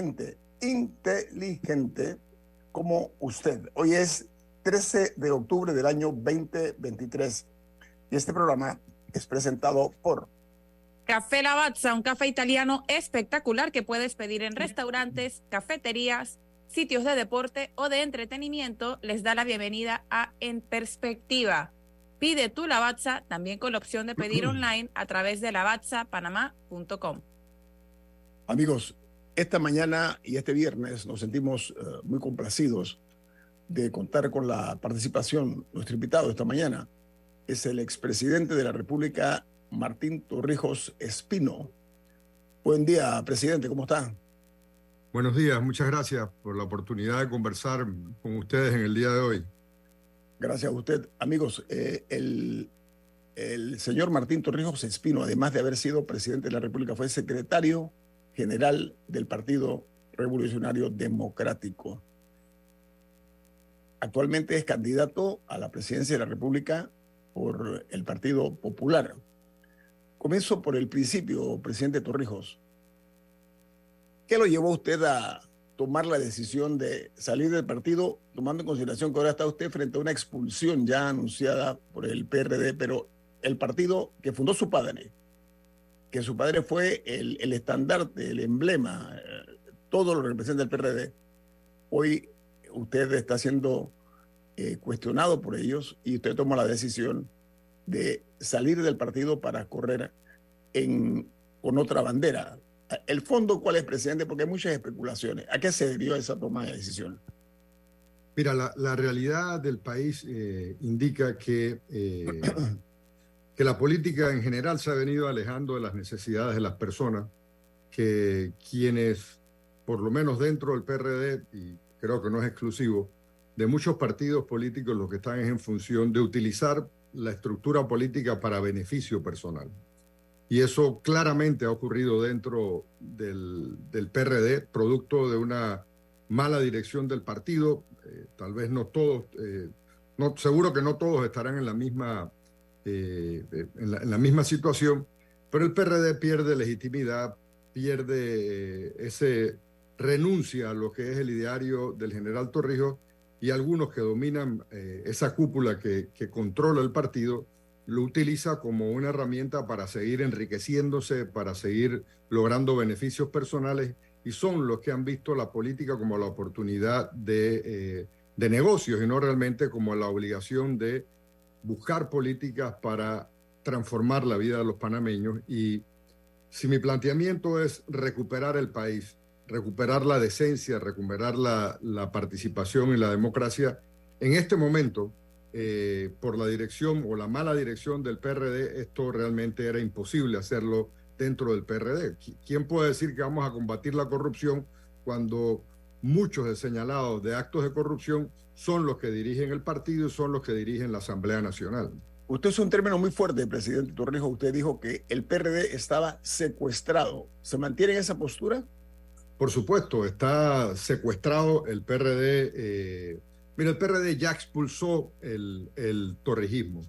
Gente inteligente como usted. Hoy es 13 de octubre del año 2023 y este programa es presentado por Café Lavazza, un café italiano espectacular que puedes pedir en restaurantes, cafeterías, sitios de deporte o de entretenimiento. Les da la bienvenida a En Perspectiva. Pide tu Lavazza también con la opción de pedir online a través de lavazzapanamá.com. Amigos, esta mañana y este viernes nos sentimos eh, muy complacidos de contar con la participación. Nuestro invitado esta mañana es el expresidente de la República, Martín Torrijos Espino. Buen día, presidente, ¿cómo está? Buenos días, muchas gracias por la oportunidad de conversar con ustedes en el día de hoy. Gracias a usted. Amigos, eh, el, el señor Martín Torrijos Espino, además de haber sido presidente de la República, fue secretario general del Partido Revolucionario Democrático. Actualmente es candidato a la presidencia de la República por el Partido Popular. Comienzo por el principio, presidente Torrijos. ¿Qué lo llevó usted a tomar la decisión de salir del partido, tomando en consideración que ahora está usted frente a una expulsión ya anunciada por el PRD, pero el partido que fundó su padre, que su padre fue el, el estandarte, el emblema, eh, todo lo que representa el PRD, hoy usted está siendo eh, cuestionado por ellos y usted toma la decisión de salir del partido para correr en, con otra bandera. ¿El fondo cuál es, presidente? Porque hay muchas especulaciones. ¿A qué se debió esa toma de decisión? Mira, la, la realidad del país eh, indica que, eh, que la política en general se ha venido alejando de las necesidades de las personas, que quienes, por lo menos dentro del PRD, y creo que no es exclusivo, de muchos partidos políticos lo que están es en función de utilizar la estructura política para beneficio personal. Y eso claramente ha ocurrido dentro del, del PRD, producto de una mala dirección del partido. Eh, tal vez no todos, eh, no, seguro que no todos estarán en la misma, eh, en, la, en, la, misma situación, pero el PRD pierde legitimidad, pierde ese renuncia a lo que es el ideario del general Torrijos y algunos que dominan esa cúpula que, controla el partido lo utiliza como una herramienta para seguir enriqueciéndose, para seguir logrando beneficios personales y son los que han visto la política como la oportunidad eh, de negocios y no realmente como la obligación de buscar políticas para transformar la vida de los panameños. Y si mi planteamiento es recuperar el país, recuperar la decencia, recuperar la, participación y la democracia, en este momento eh, por la dirección o la mala dirección del PRD, esto realmente era imposible hacerlo dentro del PRD. ¿Quién puede decir que vamos a combatir la corrupción cuando muchos de señalados de actos de corrupción son los que dirigen el partido y son los que dirigen la Asamblea Nacional? Usted es un término muy fuerte, presidente Torrijos. Usted dijo que el PRD estaba secuestrado. ¿Se mantiene en esa postura? Por supuesto, está secuestrado el PRD. Eh, Mira, el PRD ya expulsó el, el torrijismo.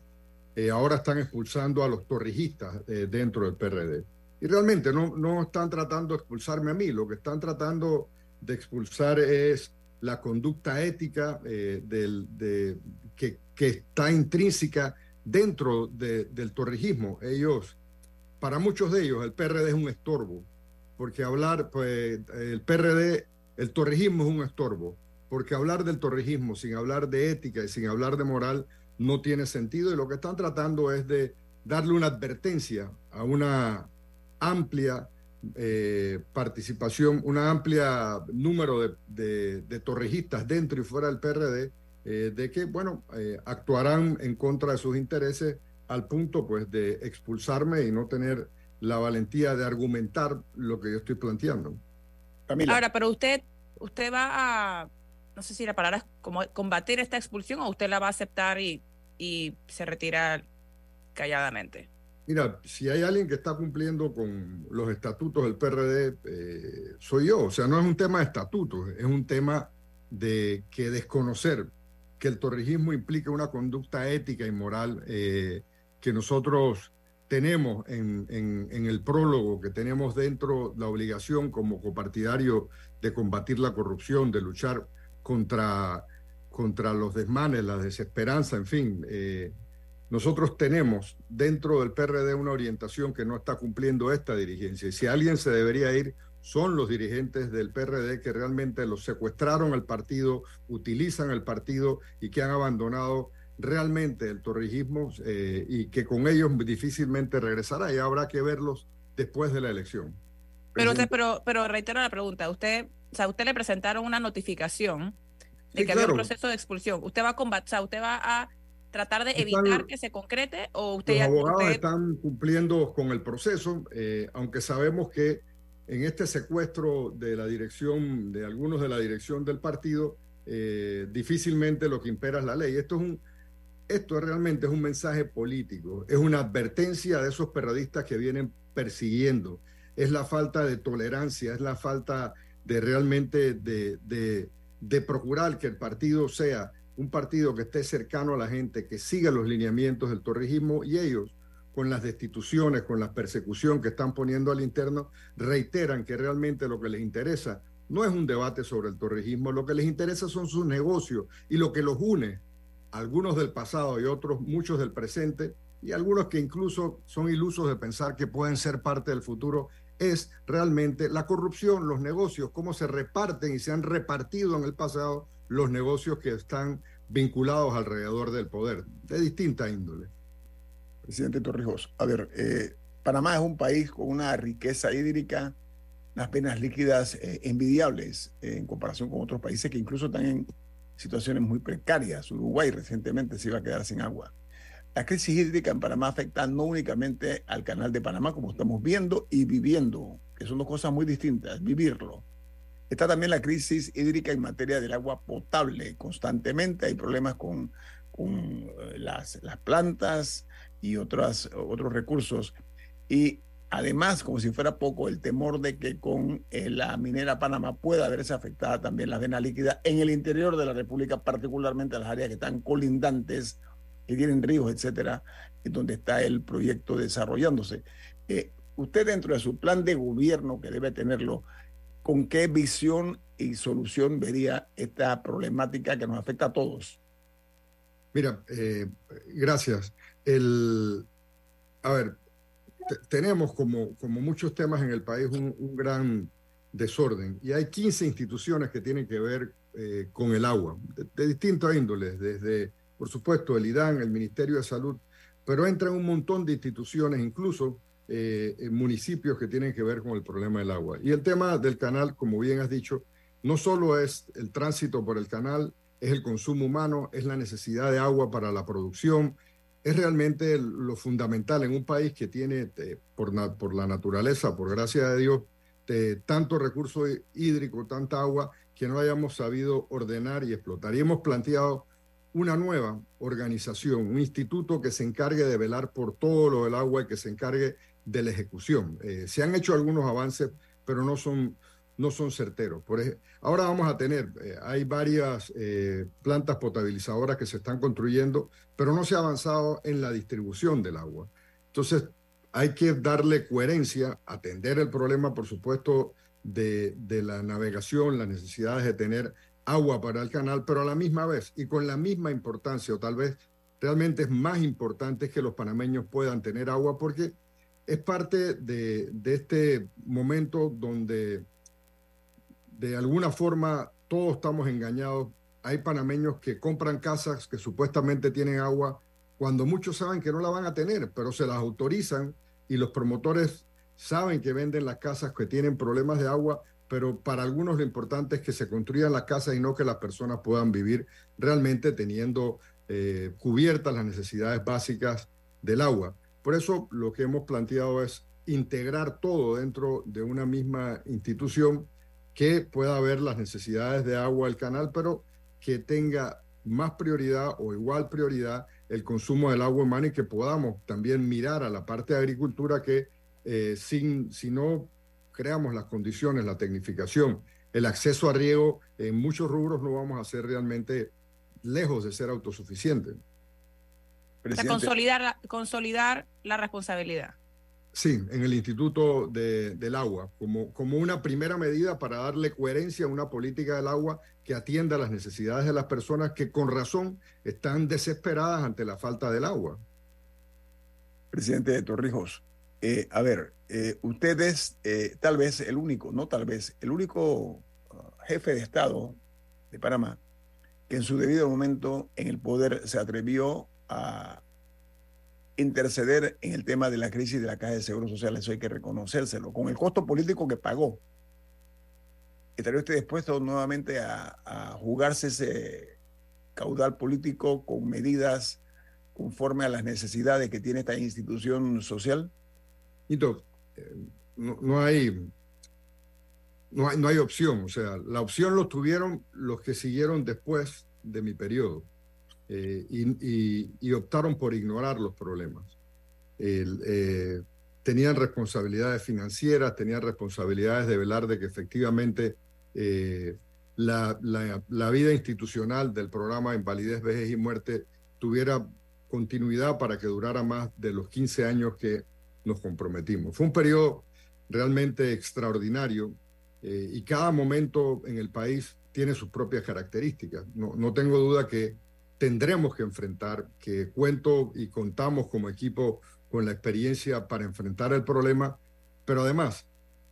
Eh, ahora están expulsando a los torrijistas eh, dentro del PRD. Y realmente no, no están tratando de expulsarme a mí, lo que están tratando de expulsar es la conducta ética eh, del, de, que, está intrínseca dentro de, del torrijismo. Ellos, para muchos de ellos, el PRD es un estorbo, porque hablar, pues el PRD, el torrijismo es un estorbo, porque hablar del torrijismo sin hablar de ética y sin hablar de moral no tiene sentido y lo que están tratando es de darle una advertencia a una amplia eh, participación, un amplia número de, de, torrijistas dentro y fuera del PRD, eh, de que, bueno, eh, actuarán en contra de sus intereses al punto, pues, de expulsarme y no tener la valentía de argumentar lo que yo estoy planteando. Ahora, pero usted, usted va a, no sé si la palabra es como combatir esta expulsión o usted la va a aceptar y, y se retira calladamente. Mira, si hay alguien que está cumpliendo con los estatutos del PRD, eh, soy yo. O sea, no es un tema de estatutos, es un tema de que desconocer que el torrijismo implica una conducta ética y moral eh, que nosotros tenemos en, en, el prólogo, que tenemos dentro la obligación como copartidario de combatir la corrupción, de luchar contra, contra los desmanes, la desesperanza, en fin. Eh, nosotros tenemos dentro del PRD una orientación que no está cumpliendo esta dirigencia. Y si alguien se debería ir, son los dirigentes del PRD que realmente los secuestraron al partido, utilizan el partido y que han abandonado realmente el torrijismo eh, y que con ellos difícilmente regresará y habrá que verlos después de la elección. Pero usted, pero, pero reitero la pregunta, usted, o sea, usted le presentaron una notificación de que había un proceso de expulsión. Usted va a combatir, o sea, usted va a tratar de evitar que se concrete o usted los abogados usted... están cumpliendo con el proceso, eh, aunque sabemos que en este secuestro de la dirección, de algunos de la dirección del partido, eh, difícilmente lo que impera es la ley. Esto es un, esto realmente es un mensaje político, es una advertencia de esos periodistas que vienen persiguiendo, es la falta de tolerancia, es la falta de realmente de, de, de procurar que el partido sea un partido que esté cercano a la gente, que siga los lineamientos del torrijismo y ellos, con las destituciones, con la persecución que están poniendo al interno, reiteran que realmente lo que les interesa no es un debate sobre el torrijismo, lo que les interesa son sus negocios y lo que los une, algunos del pasado y otros, muchos del presente, y algunos que incluso son ilusos de pensar que pueden ser parte del futuro, es realmente la corrupción, los negocios, cómo se reparten y se han repartido en el pasado los negocios que están vinculados alrededor del poder, de distinta índole. Presidente Torrijos, a ver, eh, Panamá es un país con una riqueza hídrica, unas penas líquidas eh, envidiables eh, en comparación con otros países que incluso están en situaciones muy precarias. Uruguay recientemente se iba a quedar sin agua. La crisis hídrica en Panamá afecta no únicamente al canal de Panamá, como estamos viendo y viviendo, que son dos cosas muy distintas, vivirlo Está también la crisis hídrica en materia del agua potable. Constantemente hay problemas con, con eh, las, las, plantas y otras, otros recursos. Y además, como si fuera poco, el temor de que con eh, la minera Panamá pueda verse afectada también la vena líquida en el interior de la República, particularmente las áreas que están colindantes, que tienen ríos, etcétera, donde está el proyecto desarrollándose. Eh, usted dentro de su plan de gobierno, que debe tenerlo, ¿con qué visión y solución vería esta problemática que nos afecta a todos? Mira, eh, gracias. El, a ver, tenemos como, como muchos temas en el país un, gran desorden y hay 15 instituciones que tienen que ver eh, con el agua, de, de distintas índoles, desde, por supuesto, el IDAN, el Ministerio de Salud, pero entran un montón de instituciones, incluso eh, municipios que tienen que ver con el problema del agua. Y el tema del canal, como bien has dicho, no solo es el tránsito por el canal, es el consumo humano, es la necesidad de agua para la producción, es realmente lo fundamental en un país que tiene, eh, por, por, la naturaleza, por gracia de Dios, tanto recurso hídrico, tanta agua, que no hayamos sabido ordenar y explotar. Y hemos planteado una nueva organización, un instituto que se encargue de velar por todo lo del agua y que se encargue de la ejecución. Eh, se han hecho algunos avances, pero no son, no son certeros. Por ahora vamos a tener, eh, hay varias eh, plantas potabilizadoras que se están construyendo, pero no se ha avanzado en la distribución del agua. Entonces, hay que darle coherencia, atender el problema, por supuesto, de, de la navegación, las necesidades de tener agua para el canal, pero a la misma vez y con la misma importancia, o tal vez realmente es más importante que los panameños puedan tener agua, porque es parte de, este momento donde de alguna forma todos estamos engañados. Hay panameños que compran casas que supuestamente tienen agua cuando muchos saben que no la van a tener, pero se las autorizan y los promotores saben que venden las casas que tienen problemas de agua, pero para algunos lo importante es que se construyan las casas y no que las personas puedan vivir realmente teniendo eh, cubiertas las necesidades básicas del agua. Por eso lo que hemos planteado es integrar todo dentro de una misma institución que pueda ver las necesidades de agua del canal, pero que tenga más prioridad o igual prioridad el consumo del agua humana y que podamos también mirar a la parte de agricultura que eh, sin, si no creamos las condiciones, la tecnificación, el acceso a riego, en muchos rubros no vamos a ser realmente lejos de ser autosuficientes. Consolidar, consolidar la responsabilidad. Sí, en el Instituto del Agua, como, como una primera medida para darle coherencia a una política del agua que atienda las necesidades de las personas que con razón están desesperadas ante la falta del agua. Presidente de Torrijos, eh, a ver, eh, usted es eh, tal vez el único, no tal vez, el único uh, jefe de Estado de Panamá que en su debido momento en el poder se atrevió a interceder en el tema de la crisis de la Caja de Seguro Social, eso hay que reconocérselo, con el costo político que pagó. ¿Estaría usted dispuesto nuevamente a, jugarse ese caudal político con medidas conforme a las necesidades que tiene esta institución social? Eh, no, hay, no, hay, no hay opción. O sea, la opción lo tuvieron los que siguieron después de mi periodo. Eh, y, optaron por ignorar los problemas. Eh, tenían responsabilidades financieras, tenían responsabilidades de velar de que efectivamente eh, la, la, vida institucional del programa Invalidez, Vejez y Muerte tuviera continuidad para que durara más de los 15 años que nos comprometimos. Fue un periodo realmente extraordinario y cada momento en el país tiene sus propias características. No, no tengo duda que tendremos que enfrentar, que cuento y contamos como equipo con la experiencia para enfrentar el problema, pero además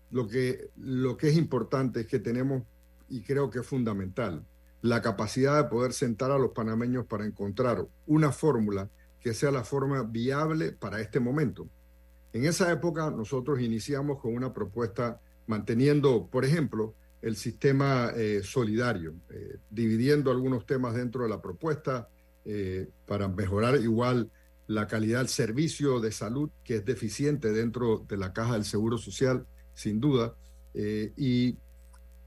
lo que, lo que es importante es que tenemos, y creo que es fundamental, la capacidad de poder sentar a los panameños para encontrar una fórmula que sea la forma viable para este momento. En esa época nosotros iniciamos con una propuesta manteniendo, por ejemplo, el sistema eh, solidario, eh, dividiendo algunos temas dentro de la propuesta eh, para mejorar igual la calidad del servicio de salud que es deficiente dentro de la caja del Seguro Social, sin duda. Y,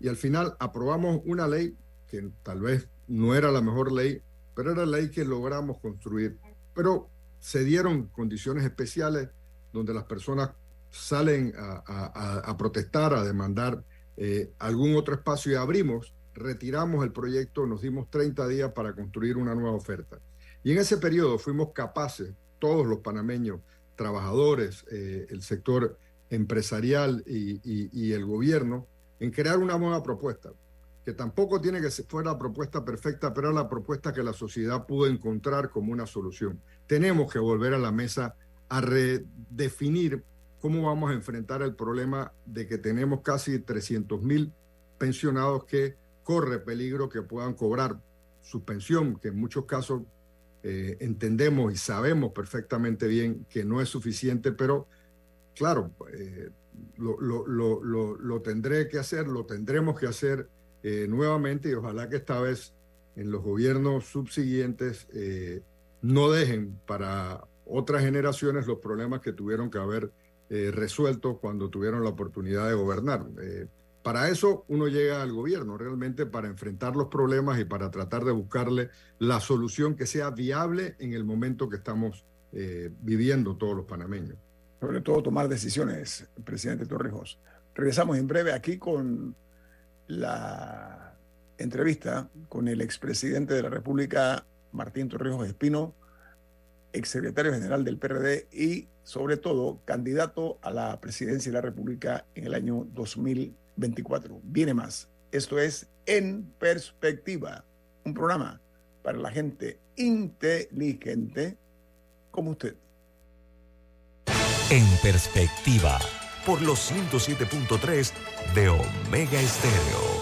y, al final aprobamos una ley que tal vez no era la mejor ley, pero era la ley que logramos construir. Pero se dieron condiciones especiales donde las personas salen a, a protestar, a demandar eh, algún otro espacio y abrimos, retiramos el proyecto, nos dimos 30 días para construir una nueva oferta. Y en ese periodo fuimos capaces, todos los panameños, trabajadores, eh, el sector empresarial y, el gobierno, en crear una nueva propuesta, que tampoco tiene que ser la propuesta perfecta, pero la propuesta que la sociedad pudo encontrar como una solución. Tenemos que volver a la mesa a redefinir cómo vamos a enfrentar el problema de que tenemos casi 300 mil pensionados que corre peligro que puedan cobrar su pensión, que en muchos casos eh, entendemos y sabemos perfectamente bien que no es suficiente, pero claro, eh, lo, lo, tendré que hacer, lo tendremos que hacer eh, nuevamente y ojalá que esta vez en los gobiernos subsiguientes no dejen para otras generaciones los problemas que tuvieron que haber eh, resueltos cuando tuvieron la oportunidad de gobernar. Eh, para eso uno llega al gobierno, realmente para enfrentar los problemas y para tratar de buscarle la solución que sea viable en el momento que estamos eh, viviendo todos los panameños. Sobre todo tomar decisiones, presidente Torrijos. Regresamos en breve aquí con la entrevista con el expresidente de la República, Martín Torrijos Espino, exsecretario general del PRD y, sobre todo, candidato a la presidencia de la República en el año 2024. Viene más. Esto es En Perspectiva, un programa para la gente inteligente como usted. En Perspectiva. Por los 107.3 de Omega Estéreo.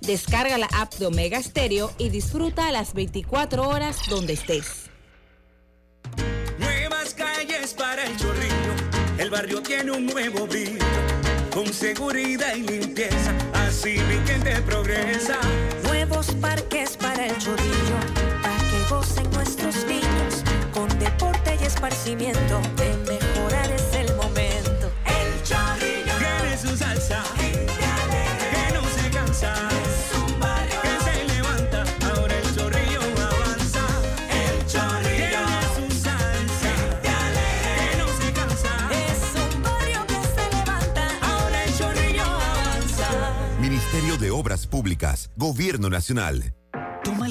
Descarga la app de Omega Stereo y disfruta las 24 horas donde estés. Nuevas calles para el chorrillo, el barrio tiene un nuevo brillo, con seguridad y limpieza, así mi gente progresa. Nuevos parques para el chorrillo, para que gocen nuestros niños, con deporte y esparcimiento, de mejorar Gobierno Nacional.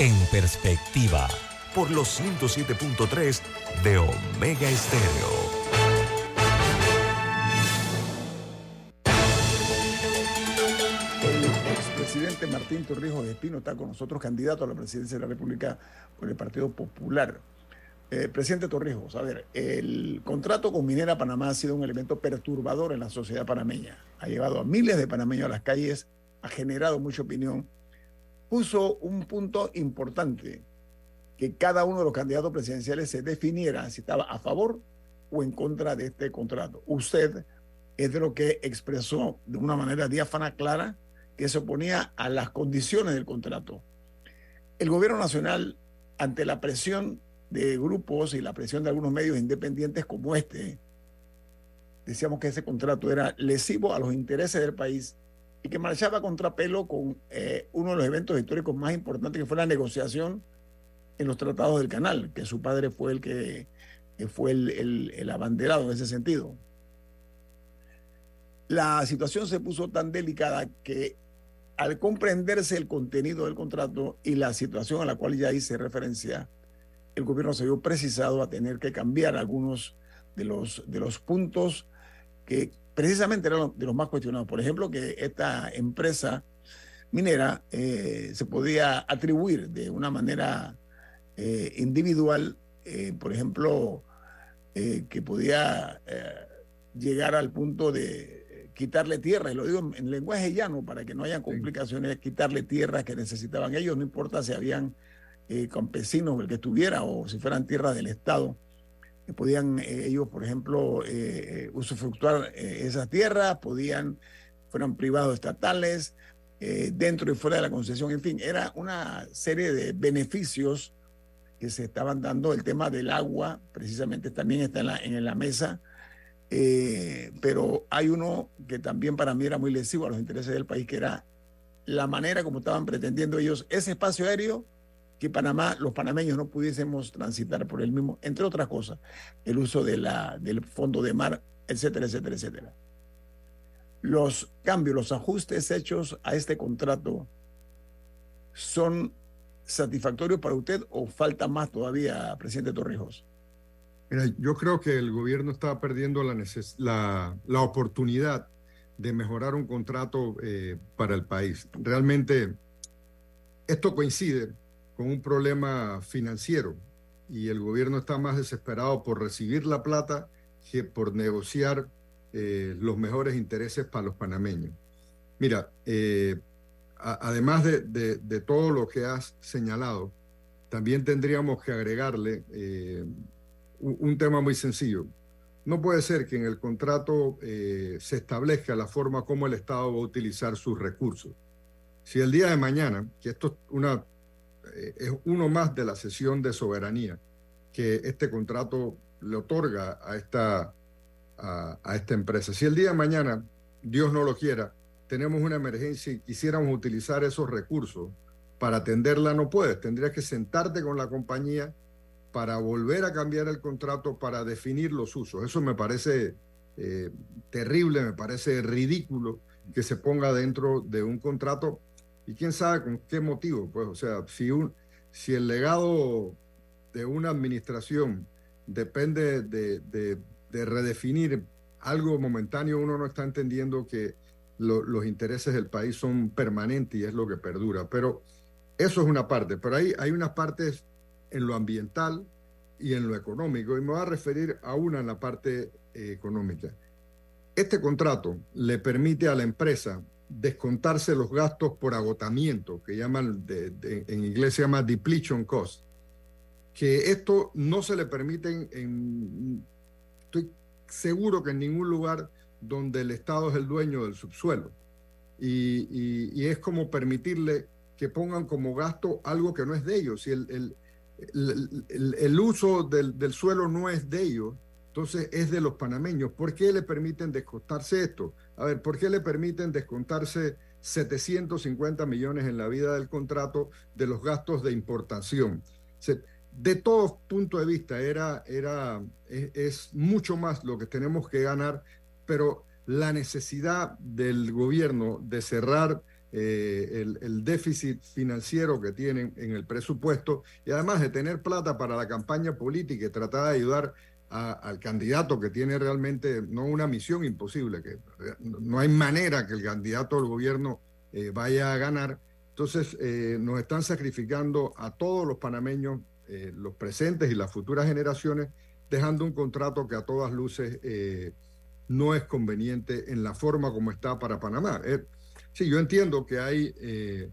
En Perspectiva. Por los 107.3 de Omega Estéreo. El expresidente Martín Torrijos Espino está con nosotros, candidato a la presidencia de la República por el Partido Popular. Eh, presidente Torrijos, a ver, el contrato con Minera Panamá ha sido un elemento perturbador en la sociedad panameña. Ha llevado a miles de panameños a las calles, ha generado mucha opinión. Puso un punto importante, que cada uno de los candidatos presidenciales se definiera si estaba a favor o en contra de este contrato. Usted es de lo que expresó de una manera diáfana, clara, que se oponía a las condiciones del contrato. El gobierno nacional, ante la presión de grupos y la presión de algunos medios independientes como este, decíamos que ese contrato era lesivo a los intereses del país y que marchaba a contrapelo con eh, uno de los eventos históricos más importantes que fue la negociación en los tratados del canal, que su padre fue el que, que fue el, el, el abanderado en ese sentido. La situación se puso tan delicada que al comprenderse el contenido del contrato y la situación a la cual ya hice referencia, el gobierno se vio precisado a tener que cambiar algunos de los, de los puntos que precisamente eran de los más cuestionados. Por ejemplo, que esta empresa minera eh, se podía atribuir de una manera eh, individual, eh, por ejemplo, que podía llegar al punto de quitarle tierra, y lo digo en, en lenguaje llano para que no haya complicaciones, quitarle tierras que necesitaban ellos, no importa si habían campesinos, el que estuviera, o si fueran tierras del Estado, que podían eh, ellos, por ejemplo, eh, usufructuar esas tierras, podían, fueran privados estatales, dentro y fuera de la concesión, en fin, era una serie de beneficios que se estaban dando. El tema del agua, precisamente, también está en la, en la mesa. Eh, pero hay uno que también para mí era muy lesivo a los intereses del país, que era la manera como estaban pretendiendo ellos ese espacio aéreo Panamá, los panameños no pudiésemos transitar por el mismo, entre otras cosas, el uso del fondo de mar, etcétera, etcétera, etcétera. Los cambios, los ajustes hechos a este contrato son satisfactorios para usted o falta más todavía, presidente Torrijos? Mira, yo creo que el gobierno está perdiendo la oportunidad de mejorar un contrato eh, para el país. Realmente, esto coincide con un problema financiero y el gobierno está más desesperado por recibir la plata que por negociar eh, los mejores intereses para los panameños. Mira, eh, además de, de, todo lo que has señalado, también tendríamos que agregarle un, un tema muy sencillo. No puede ser que en el contrato eh, se establezca la forma como el Estado va a utilizar sus recursos. Si el día de mañana, que esto es, una, eh, es uno más de la sesión de soberanía que este contrato le otorga a esta, a esta empresa, si el día de mañana, Dios no lo quiera, tenemos una emergencia y quisiéramos utilizar esos recursos para atenderla, no puedes. Tendrías que sentarte con la compañía para volver a cambiar el contrato para definir los usos. Eso me parece eh, terrible, me parece ridículo que se ponga dentro de un contrato y quién sabe con qué motivo. Pues, o sea, si, un, si el legado de una administración depende de, de, redefinir algo momentáneo, uno no está entendiendo que los intereses del país son permanentes y es lo que perdura. Pero eso es una parte, pero hay, hay unas partes en lo ambiental y en lo económico, y me voy a referir a una en la parte eh, económica. Este contrato le permite a la empresa descontarse los gastos por agotamiento, que llaman, en inglés se llama depletion cost, que esto no se le permite en, estoy seguro que en ningún lugar donde el Estado es el dueño del subsuelo. Y, y, es como permitirle que pongan como gasto algo que no es de ellos. Y el, el, el, uso del, suelo no es de ellos, entonces es de los panameños. ¿Por qué le permiten descontarse esto? A ver, ¿por qué le permiten descontarse 750 millones en la vida del contrato de los gastos de importación? de todos puntos de vista, era, era, es mucho más lo que tenemos que ganar, pero la necesidad del gobierno de cerrar eh, el, déficit financiero que tienen en el presupuesto y además de tener plata para la campaña política y tratar de ayudar al candidato que tiene realmente no una misión imposible, que no hay manera que el candidato del gobierno eh, vaya a ganar. Entonces eh, nos están sacrificando a todos los panameños, los presentes y las futuras generaciones, dejando un contrato que a todas luces no es conveniente en la forma como está para Panamá. Sí, yo entiendo que hay, eh,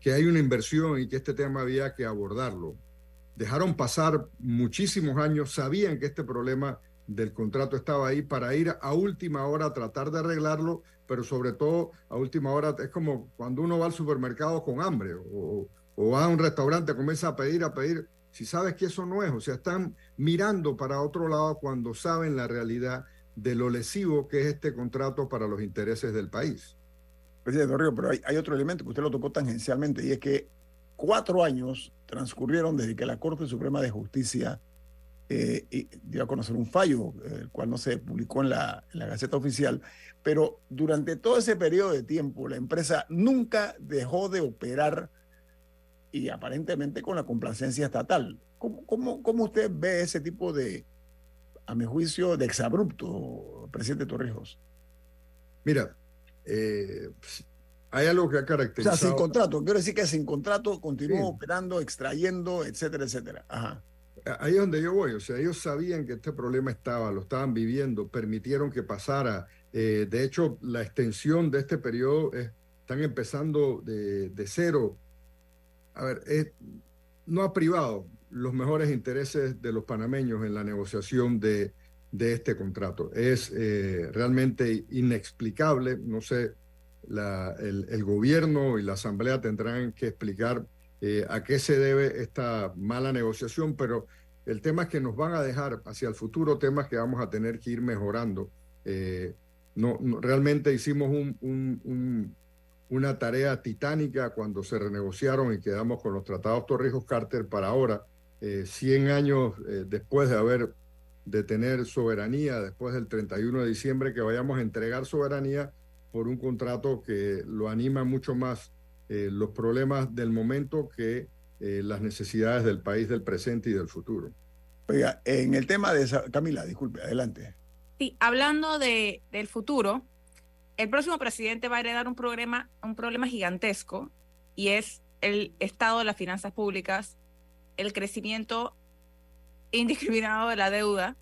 que hay una inversión y que este tema había que abordarlo. Dejaron pasar muchísimos años, sabían que este problema del contrato estaba ahí para ir a última hora a tratar de arreglarlo, pero sobre todo a última hora es como cuando uno va al supermercado con hambre o, va a un restaurante, comienza a pedir, a pedir, si sabes que eso no es, o sea, están mirando para otro lado cuando saben la realidad de lo lesivo que es este contrato para los intereses del país. Presidente Río, pero hay, otro elemento que usted lo tocó tangencialmente y es que cuatro años transcurrieron desde que la Corte Suprema de Justicia eh, dio a conocer un fallo, el cual no se publicó en la, en la Gaceta Oficial, pero durante todo ese periodo de tiempo la empresa nunca dejó de operar y aparentemente con la complacencia estatal. ¿Cómo, cómo, cómo usted ve ese tipo de, a mi juicio, de exabrupto, presidente Torrijos? Mira, eh, hay algo que ha caracterizado. O sea, sin contrato. Quiero decir que sin contrato continuó operando, extrayendo, etcétera, etcétera. Ajá. Ahí es donde yo voy. O sea, ellos sabían que este problema estaba, lo estaban viviendo, permitieron que pasara. Eh, de hecho, la extensión de este periodo están empezando de, cero. A ver, no ha privado los mejores intereses de los panameños en la negociación de, de este contrato. Es eh, realmente inexplicable, no sé, el, gobierno y la asamblea tendrán que explicar eh, a qué se debe esta mala negociación, pero el tema es que nos van a dejar hacia el futuro temas que vamos a tener que ir mejorando. Eh, no, realmente hicimos un, una tarea titánica cuando se renegociaron y quedamos con los tratados Torrijos-Carter para ahora, 100 años después de haber de tener soberanía después del 31 de diciembre, que vayamos a entregar soberanía por un contrato que lo anima mucho más eh, los problemas del momento que eh, las necesidades del país del presente y del futuro. Oiga, en el tema de esa, Camila, disculpe, adelante. Sí, hablando de, del futuro, el próximo presidente va a heredar un problema, un problema gigantesco y es el estado de las finanzas públicas, el crecimiento indiscriminado de la deuda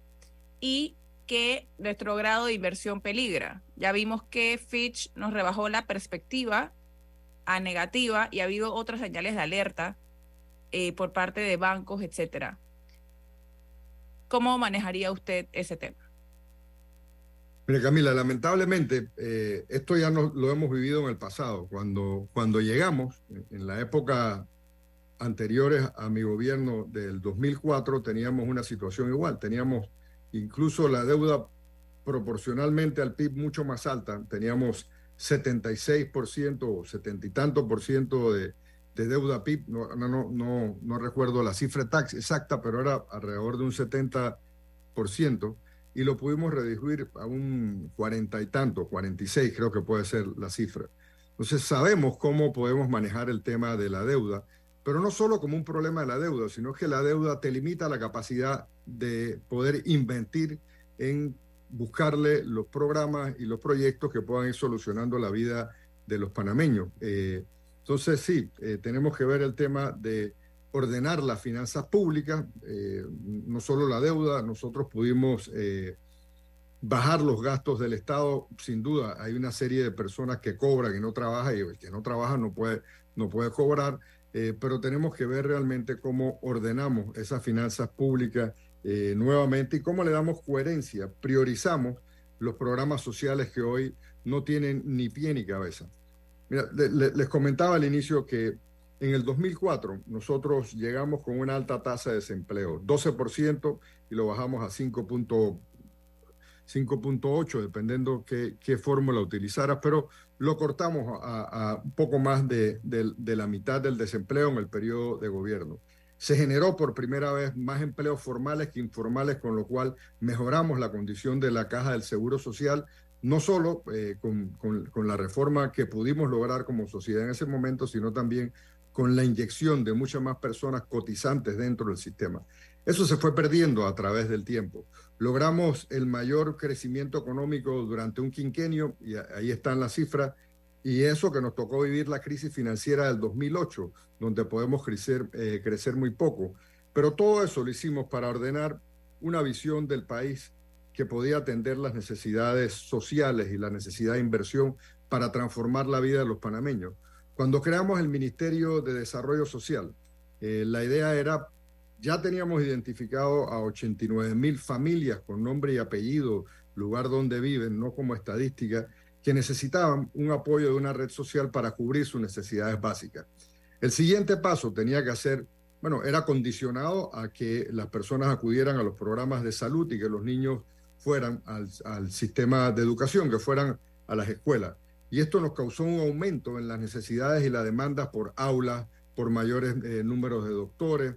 y que nuestro grado de inversión peligra. Ya vimos que Fitch nos rebajó la perspectiva a negativa y ha habido otras señales de alerta eh, por parte de bancos, etcétera. ¿Cómo manejaría usted ese tema? Mire, Camila, lamentablemente eh, esto ya no, lo hemos vivido en el pasado. Cuando, cuando llegamos, en la época anteriores a mi gobierno del 2004 teníamos una situación igual, teníamos incluso la deuda proporcionalmente al PIB mucho más alta, teníamos 76% o 70 y tanto por ciento de, deuda PIB, no, no, no, no, recuerdo la cifra exacta, pero era alrededor de un 70%, y lo pudimos reducir a un 40 y tanto, 46 creo que puede ser la cifra. Entonces sabemos cómo podemos manejar el tema de la deuda pero no solo como un problema de la deuda, sino que la deuda te limita la capacidad de poder invertir en buscarle los programas y los proyectos que puedan ir solucionando la vida de los panameños. Eh, entonces, sí, eh, tenemos que ver el tema de ordenar las finanzas públicas, eh, no solo la deuda, nosotros pudimos bajar los gastos del Estado, sin duda, hay una serie de personas que cobran y no trabajan, y el que no trabaja no puede, no puede cobrar, eh, pero tenemos que ver realmente cómo ordenamos esas finanzas públicas eh, nuevamente y cómo le damos coherencia, priorizamos los programas sociales que hoy no tienen ni pie ni cabeza. Mira, les comentaba al inicio que en el 2004 nosotros llegamos con una alta tasa de desempleo, 12%, y lo bajamos a 5.1 5.8, dependiendo qué, qué fórmula utilizaras, pero lo cortamos a, un poco más de, de, la mitad del desempleo en el periodo de gobierno. Se generó por primera vez más empleos formales que informales, con lo cual mejoramos la condición de la caja del Seguro Social, no solo eh, con, con, con la reforma que pudimos lograr como sociedad en ese momento, sino también con la inyección de muchas más personas cotizantes dentro del sistema. Eso se fue perdiendo a través del tiempo. Logramos el mayor crecimiento económico durante un quinquenio, y ahí están las cifras, y eso que nos tocó vivir la crisis financiera del 2008, donde podemos crecer, eh, crecer muy poco. Pero todo eso lo hicimos para ordenar una visión del país que podía atender las necesidades sociales y la necesidad de inversión para transformar la vida de los panameños. Cuando creamos el Ministerio de Desarrollo Social, eh, la idea era ya teníamos identificado a 89 mil familias con nombre y apellido, lugar donde viven, no como estadística, que necesitaban un apoyo de una red social para cubrir sus necesidades básicas. El siguiente paso tenía que hacer, bueno, era condicionado a que las personas acudieran a los programas de salud y que los niños fueran al, al sistema de educación, que fueran a las escuelas. Y esto nos causó un aumento en las necesidades y las demandas por aulas, por mayores eh, números de doctores,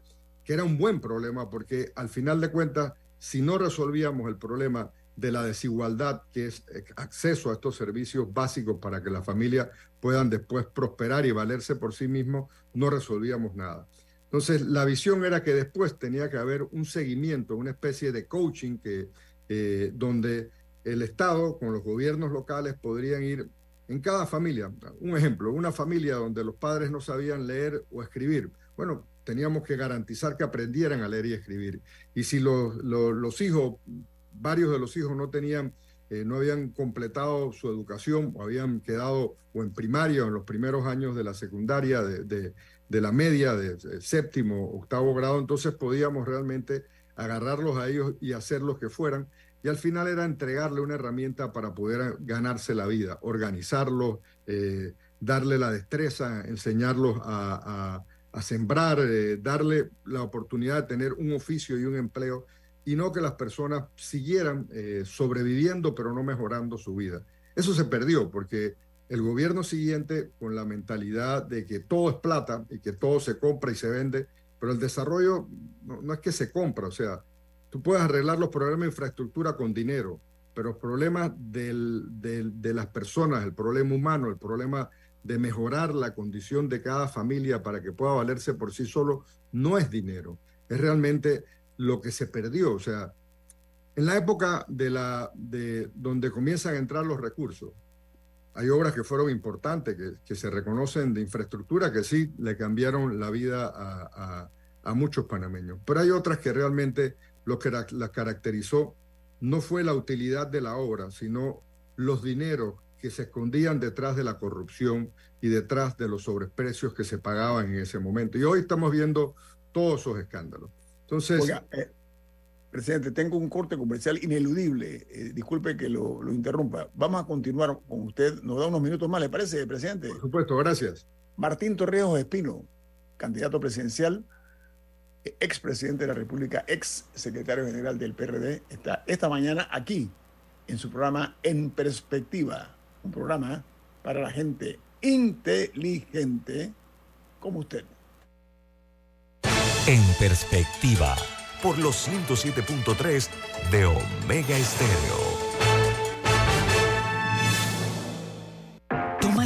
que era un buen problema porque al final de cuentas, si no resolvíamos el problema de la desigualdad, que es eh, acceso a estos servicios básicos para que las familias puedan después prosperar y valerse por sí mismos, no resolvíamos nada. Entonces, la visión era que después tenía que haber un seguimiento, una especie de coaching que, eh, donde el Estado con los gobiernos locales podrían ir en cada familia. Un ejemplo, una familia donde los padres no sabían leer o escribir. Bueno, teníamos que garantizar que aprendieran a leer y escribir. Y si los, los, hijos, varios de los hijos no tenían, eh, no habían completado su educación o habían quedado o en primaria en los primeros años de la secundaria, de, de, la media, de, séptimo, octavo grado, entonces podíamos realmente agarrarlos a ellos y hacerlos que fueran. Y al final era entregarle una herramienta para poder ganarse la vida, organizarlos, eh, darle la destreza, enseñarlos a sembrar, eh, darle la oportunidad de tener un oficio y un empleo y no que las personas siguieran eh, sobreviviendo pero no mejorando su vida. Eso se perdió porque el gobierno siguiente, con la mentalidad de que todo es plata y que todo se compra y se vende, pero el desarrollo no, no es que se compra, o sea, tú puedes arreglar los problemas de infraestructura con dinero, pero los problemas del, de las personas, el problema humano, el problema de mejorar la condición de cada familia para que pueda valerse por sí solo, no es dinero, es realmente lo que se perdió. O sea, en la época de, la, de donde comienzan a entrar los recursos, hay obras que fueron importantes, que, que, se reconocen de infraestructura, que sí le cambiaron la vida a, a, a muchos panameños. Pero hay otras que realmente lo que las caracterizó no fue la utilidad de la obra, sino los dineros que se escondían detrás de la corrupción y detrás de los sobreprecios que se pagaban en ese momento. Y hoy estamos viendo todos esos escándalos. Entonces, Oiga, eh, presidente, tengo un corte comercial ineludible. Eh, disculpe que lo, lo, interrumpa. Vamos a continuar con usted. Nos da unos minutos más, ¿le parece, presidente? Por supuesto, gracias. Martín Torrijos Espino, candidato presidencial, expresidente de la República, ex secretario general del PRD, está esta mañana aquí en su programa En Perspectiva, un programa para la gente inteligente como usted. En Perspectiva, por los 107.3 de Omega Estéreo.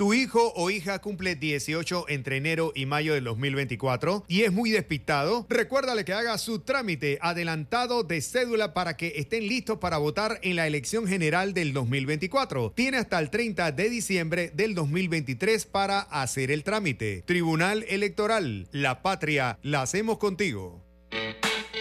Tu hijo o hija cumple 18 entre enero y mayo del 2024 y es muy despistado. Recuérdale que haga su trámite adelantado de cédula para que estén listos para votar en la elección general del 2024. Tiene hasta el 30 de diciembre del 2023 para hacer el trámite. Tribunal Electoral, la patria, la hacemos contigo.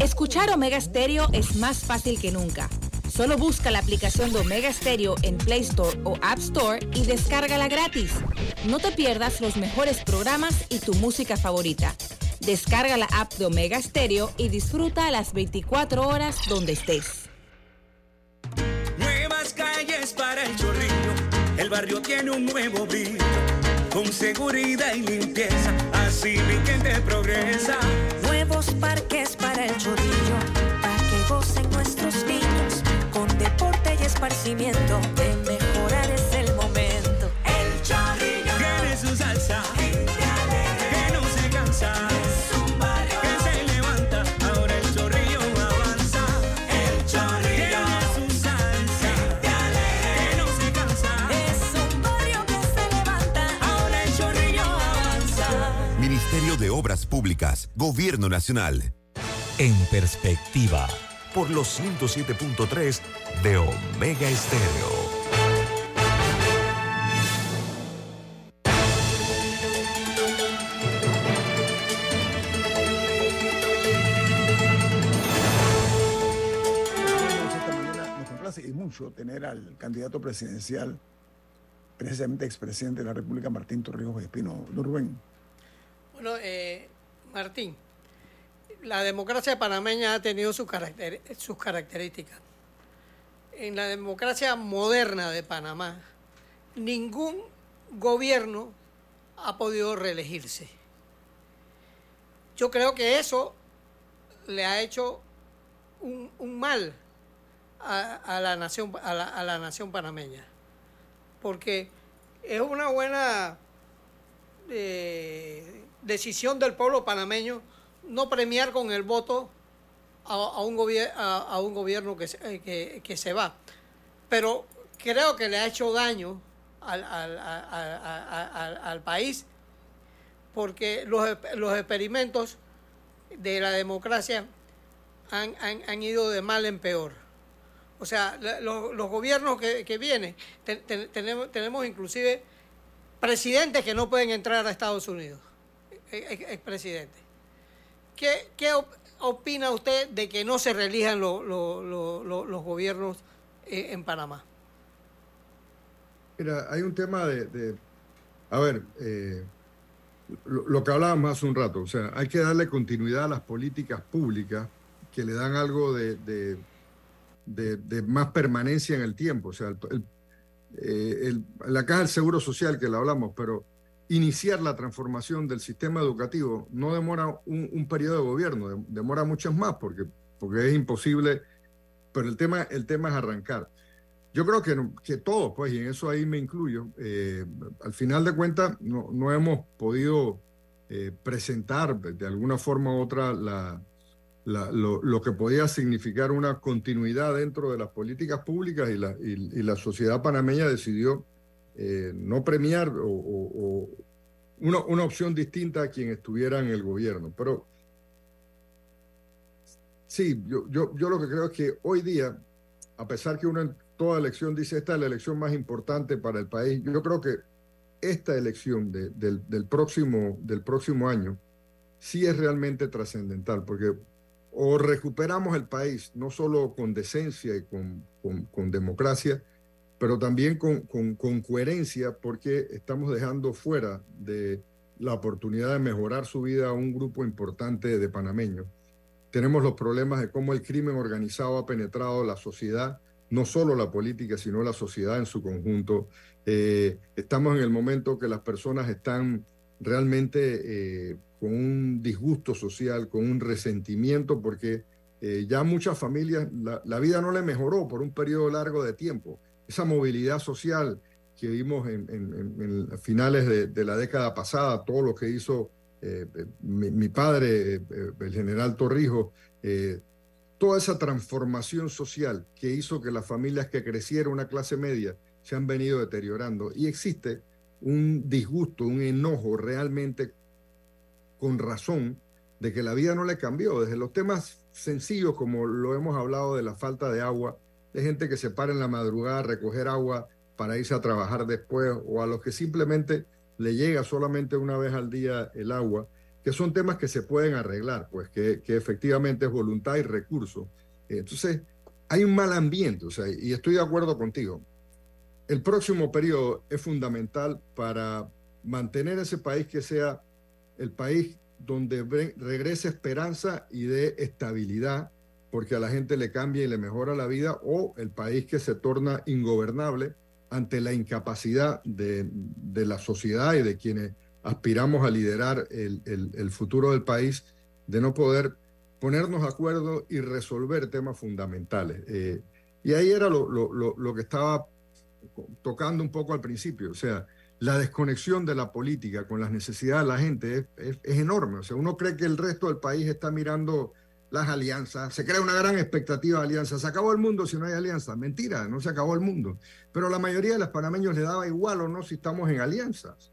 Escuchar Omega Stereo es más fácil que nunca. Solo busca la aplicación de Omega Stereo en Play Store o App Store y descárgala gratis. No te pierdas los mejores programas y tu música favorita. Descarga la app de Omega Stereo y disfruta las 24 horas donde estés. Nuevas calles para el chorrillo. El barrio tiene un nuevo brillo. Con seguridad y limpieza. Así mi gente progresa. Nuevos parques para el chorrillo, para que gocen nuestros niños, con deporte y esparcimiento, de Públicas, Gobierno Nacional. En Perspectiva, por los 107.3 de Omega Estéreo. Esta mañana nos complace y mucho tener al candidato presidencial, precisamente expresidente de la República, Martín Torrijos Espino. Don Rubén. Bueno, eh, Martín, la democracia panameña ha tenido sus, caracter sus características. En la democracia moderna de Panamá, ningún gobierno ha podido reelegirse. Yo creo que eso le ha hecho un, mal a, la nación, a la nación panameña, porque es una buena eh, decisión del pueblo panameño no premiar con el voto a, un, a, un gobierno que, que, que, se va. Pero creo que le ha hecho daño al, al, al, al país porque los, los, experimentos de la democracia han, han, han, ido de mal en peor. O sea, los, los gobiernos que, que vienen, tenemos, tenemos inclusive presidentes que no pueden entrar a Estados Unidos, expresidentes. ¿Qué, ¿Qué opina usted de que no se reelijan los gobiernos eh, en Panamá? Mira, hay un tema de, a ver, eh, lo, que hablábamos hace un rato, o sea, hay que darle continuidad a las políticas públicas que le dan algo de, de, más permanencia en el tiempo. O sea, eh, la caja del Seguro Social que le hablamos, pero iniciar la transformación del sistema educativo no demora un, periodo de gobierno, demora muchos más porque, porque es imposible, pero el tema, el tema es arrancar. Yo creo que, que todos, pues, y en eso ahí me incluyo, eh, al final de cuentas no, no hemos podido eh, presentar de alguna forma u otra la, lo, que podía significar una continuidad dentro de las políticas públicas y la, y, la sociedad panameña decidió eh, no premiar o, una, opción distinta a quien estuviera en el gobierno. Pero sí, yo, yo, yo lo que creo es que hoy día, a pesar que uno en toda elección dice esta es la elección más importante para el país, yo creo que esta elección del, del, próximo, del próximo año sí es realmente trascendental, porque o recuperamos el país, no solo con decencia y con, con, democracia, pero también con, con, coherencia, porque estamos dejando fuera de la oportunidad de mejorar su vida a un grupo importante de panameños. Tenemos los problemas de cómo el crimen organizado ha penetrado la sociedad, no solo la política, sino la sociedad en su conjunto. Eh, estamos en el momento que las personas están realmente eh, con un disgusto social, con un resentimiento, porque eh, ya muchas familias, la, vida no le mejoró por un periodo largo de tiempo. Esa movilidad social que vimos en, finales de, la década pasada, todo lo que hizo eh, mi, padre, el general Torrijos, toda esa transformación social que hizo que las familias que crecieron una clase media se han venido deteriorando. Y existe un disgusto, un enojo realmente con razón de que la vida no le cambió, desde los temas sencillos como lo hemos hablado de la falta de agua, de gente que se para en la madrugada a recoger agua para irse a trabajar después, o a los que simplemente le llega solamente una vez al día el agua, que son temas que se pueden arreglar, pues que, que efectivamente es voluntad y recurso. Entonces, hay un mal ambiente, o sea, y estoy de acuerdo contigo el próximo periodo es fundamental para mantener ese país que sea el país donde regrese esperanza y de estabilidad, porque a la gente le cambia y le mejora la vida, o el país que se torna ingobernable ante la incapacidad de, la sociedad y de quienes aspiramos a liderar el, futuro del país, de no poder ponernos de acuerdo y resolver temas fundamentales. Eh, y ahí era lo, lo que estaba tocando un poco al principio, o sea, la desconexión de la política con las necesidades de la gente es, enorme. O sea, uno cree que el resto del país está mirando las alianzas, se crea una gran expectativa de alianzas. Se acabó el mundo si no hay alianza. Mentira, no se acabó el mundo. Pero la mayoría de los panameños le daba igual o no si estamos en alianzas.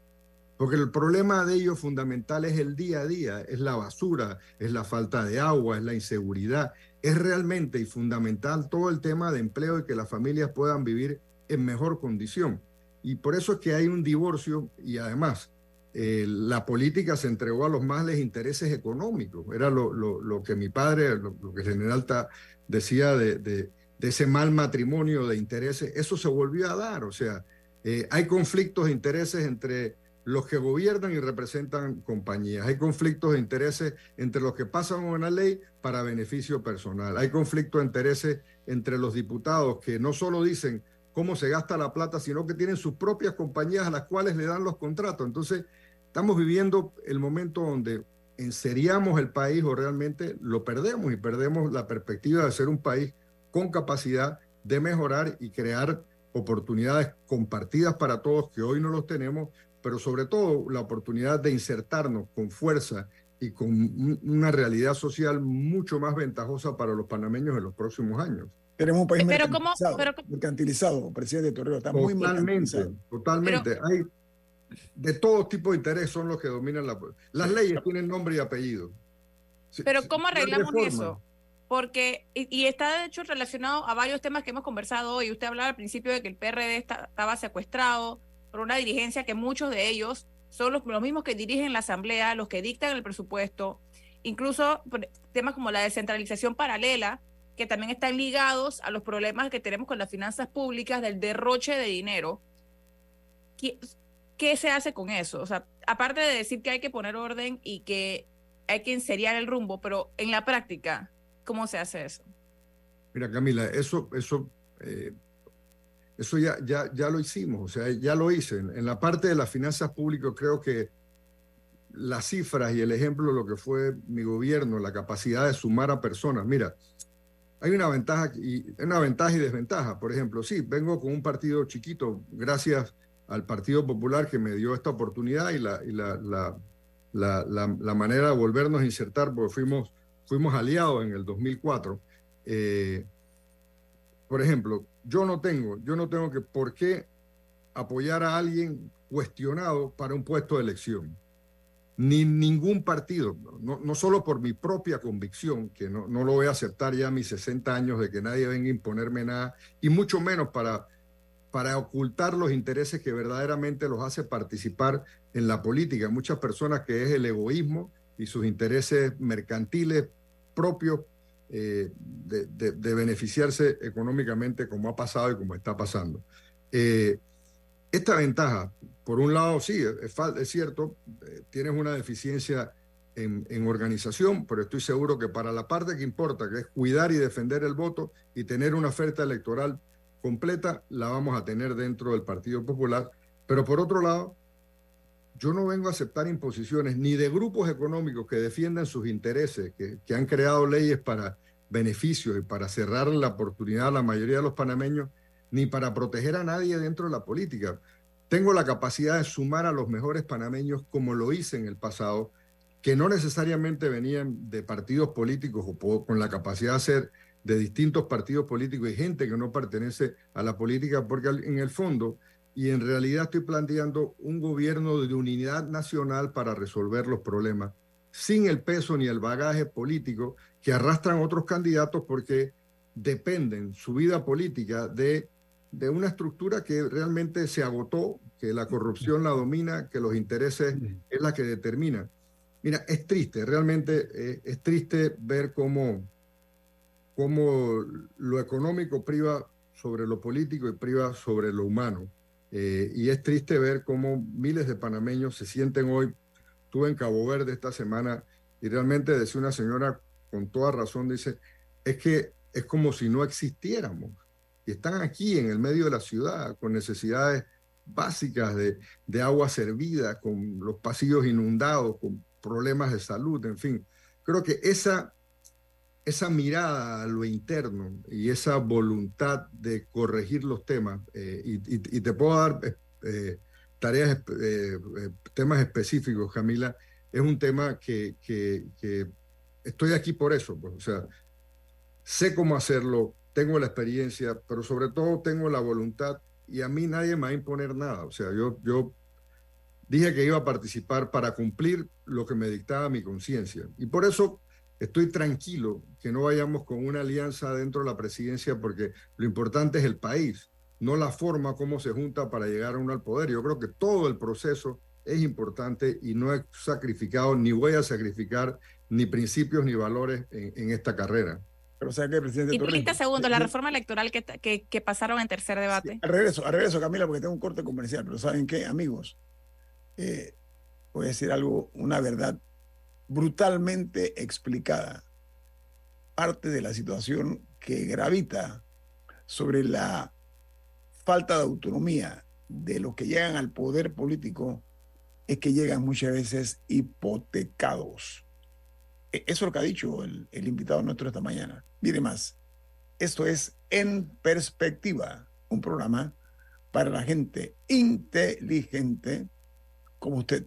Porque el problema de ellos fundamental es el día a día, es la basura, es la falta de agua, es la inseguridad. Es realmente y fundamental todo el tema de empleo y que las familias puedan vivir en mejor condición. Y por eso es que hay un divorcio y además eh, la política se entregó a los más les intereses económicos. Era lo, lo, que mi padre, lo, que el general decía de, de, ese mal matrimonio de intereses. Eso se volvió a dar. O sea, eh, hay conflictos de intereses entre los que gobiernan y representan compañías. Hay conflictos de intereses entre los que pasan una ley para beneficio personal. Hay conflictos de intereses entre los diputados que no solo dicen cómo se gasta la plata, sino que tienen sus propias compañías a las cuales le dan los contratos. Entonces, estamos viviendo el momento donde enseriamos el país o realmente lo perdemos y perdemos la perspectiva de ser un país con capacidad de mejorar y crear oportunidades compartidas para todos que hoy no los tenemos, pero sobre todo la oportunidad de insertarnos con fuerza y con un- una realidad social mucho más ventajosa para los panameños en los próximos años. Tenemos un país Pero cómo- mercantilizado, pero cómo- mercantilizado, presidente Torrero, está muy Totalmente, mercantilizado. totalmente. Hay de todo tipo de interés son los que dominan la... Las leyes tienen nombre y apellido. Pero ¿cómo arreglamos eso? Porque, y, y está de hecho relacionado a varios temas que hemos conversado hoy. Usted hablaba al principio de que el PRD está- estaba secuestrado por una dirigencia que muchos de ellos son los, los mismos que dirigen la asamblea, los que dictan el presupuesto, incluso por temas como la descentralización paralela, que también están ligados a los problemas que tenemos con las finanzas públicas del derroche de dinero. ¿Qué, se hace con eso? O sea, aparte de decir que hay que poner orden y que hay que enseriar el rumbo, pero en la práctica, ¿cómo se hace eso? Mira, Camila, eso, eso, eh, eso ya, ya, ya lo hicimos, o sea, ya lo hice. En la parte de las finanzas públicas creo que las cifras y el ejemplo de lo que fue mi gobierno, la capacidad de sumar a personas. Mira, hay una ventaja y una ventaja y desventaja. Por ejemplo, sí, vengo con un partido chiquito, gracias al Partido Popular que me dio esta oportunidad y la, la, la- la manera de volvernos a insertar, porque fuimos, fuimos aliados en el 2004. Eh, por ejemplo, yo no tengo, yo no tengo que por qué apoyar a alguien cuestionado para un puesto de elección. Ni ningún partido, no, no solo por mi propia convicción, que no, no lo voy a aceptar ya a mis 60 años de que nadie venga a imponerme nada, y mucho menos para, para ocultar los intereses que verdaderamente los hace participar en la política. Muchas personas que es el egoísmo y sus intereses mercantiles propios eh, de, beneficiarse económicamente como ha pasado y como está pasando. Eh, esta ventaja, por un lado, sí, es, es cierto, eh, tienes una deficiencia en, en organización, pero estoy seguro que para la parte que importa, que es cuidar y defender el voto y tener una oferta electoral completa, la vamos a tener dentro del Partido Popular. Pero por otro lado, yo no vengo a aceptar imposiciones ni de grupos económicos que defiendan sus intereses, que, que han creado leyes para beneficios y para cerrar la oportunidad a la mayoría de los panameños, ni para proteger a nadie dentro de la política. Tengo la capacidad de sumar a los mejores panameños como lo hice en el pasado, que no necesariamente venían de partidos políticos o con la capacidad de ser de distintos partidos políticos y gente que no pertenece a la política, porque en el fondo y en realidad estoy planteando un gobierno de unidad nacional para resolver los problemas, sin el peso ni el bagaje político que arrastran otros candidatos porque dependen su vida política de, de una estructura que realmente se agotó, que la corrupción la domina, que los intereses es la que determina. Mira, es triste, realmente eh, es triste ver cómo, cómo lo económico priva sobre lo político y priva sobre lo humano. Eh, y es triste ver cómo miles de panameños se sienten hoy. Estuve en Cabo Verde esta semana y realmente decía una señora con toda razón, dice, es que es como si no existiéramos. Y están aquí en el medio de la ciudad con necesidades básicas de, de agua servida, con los pasillos inundados, con problemas de salud, en fin. Creo que esa, esa mirada a lo interno y esa voluntad de corregir los temas, eh, y, y- y te puedo dar eh, eh, tareas, temas específicos, Camila, es un tema que, que- que estoy aquí por eso, pues, o sea, sé cómo hacerlo, tengo la experiencia, pero sobre todo tengo la voluntad y a mí nadie me va a imponer nada, o sea, yo, yo dije que iba a participar para cumplir lo que me dictaba mi conciencia. Y por eso estoy tranquilo que no vayamos con una alianza dentro de la presidencia porque lo importante es el país, no la forma como se junta para llegar a uno al poder. Yo creo que todo el proceso es importante y no he sacrificado ni voy a sacrificar ni principios ni valores en, en esta carrera. Pero o sea que, presidente Y 30 Torrijos, segundos, la yo- reforma electoral que, que, que pasaron en tercer debate. Al regreso, al regreso, Camila, porque tengo un corte comercial, pero ¿saben qué, amigos? Eh, voy a decir algo, una verdad brutalmente explicada. Parte de la situación que gravita sobre la falta de autonomía de los que llegan al poder político es que llegan muchas veces hipotecados. E- Eso es lo que ha dicho el, el invitado nuestro esta mañana. Mire más, esto es En Perspectiva, un programa para la gente inteligente como usted.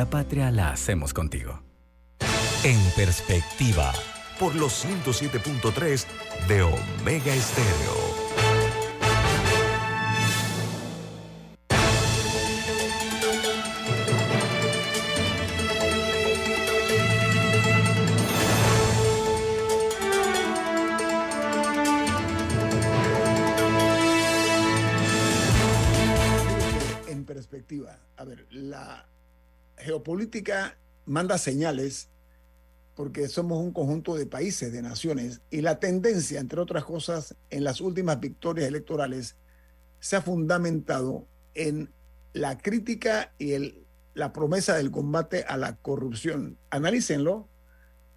La patria la hacemos contigo. En perspectiva. Por los 107.3 de Omega Estéreo. Manda señales porque somos un conjunto de países, de naciones, y la tendencia, entre otras cosas, en las últimas victorias electorales se ha fundamentado en la crítica y el, la promesa del combate a la corrupción. Analícenlo,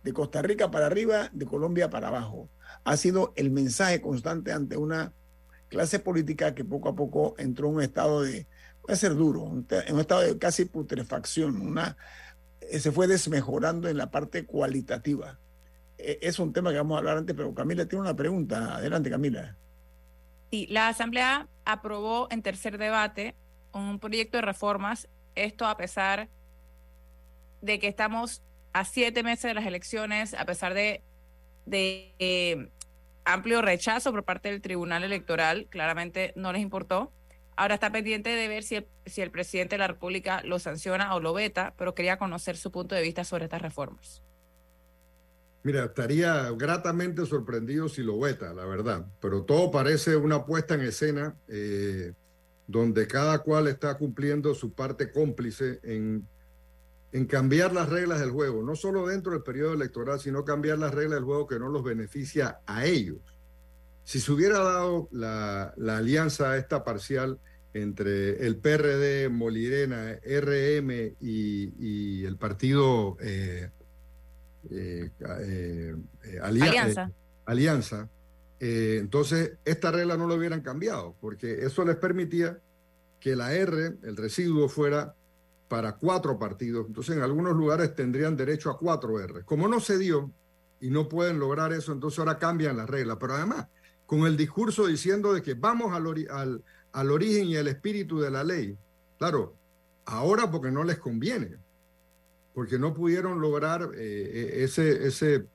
de Costa Rica para arriba, de Colombia para abajo. Ha sido el mensaje constante ante una clase política que poco a poco entró en un estado de, puede ser duro, en un estado de casi putrefacción, una, eh, se fue desmejorando en la parte cualitativa. Eh, Es un tema que vamos a hablar antes, pero Camila tiene una pregunta. Adelante, Camila. Sí, la Asamblea aprobó en tercer debate un proyecto de reformas, esto a pesar de que estamos a siete meses de las elecciones, a pesar de, de eh, amplio rechazo por parte del Tribunal Electoral, claramente no les importó. Ahora está pendiente de ver si el, si el presidente de la República lo sanciona o lo veta, pero quería conocer su punto de vista sobre estas reformas. Mira, estaría gratamente sorprendido si lo veta, la verdad, pero todo parece una puesta en escena eh, donde cada cual está cumpliendo su parte cómplice en, en cambiar las reglas del juego, no solo dentro del periodo electoral, sino cambiar las reglas del juego que no los beneficia a ellos. Si se hubiera dado la, la alianza esta parcial entre el PRD, Molirena, RM y, y el partido eh, eh, eh, alia- Alianza. alianza, entonces esta regla no lo hubieran cambiado, porque eso les permitía que la R, el residuo, fuera para cuatro partidos. Entonces en algunos lugares tendrían derecho a cuatro R. Como no se dio y no pueden lograr eso, entonces ahora cambian las reglas. Pero además, con el discurso diciendo de que vamos al, ori- al, al origen y al espíritu de la ley. Claro, ahora porque no les conviene. porque no pudieron lograr eh, ese, ese,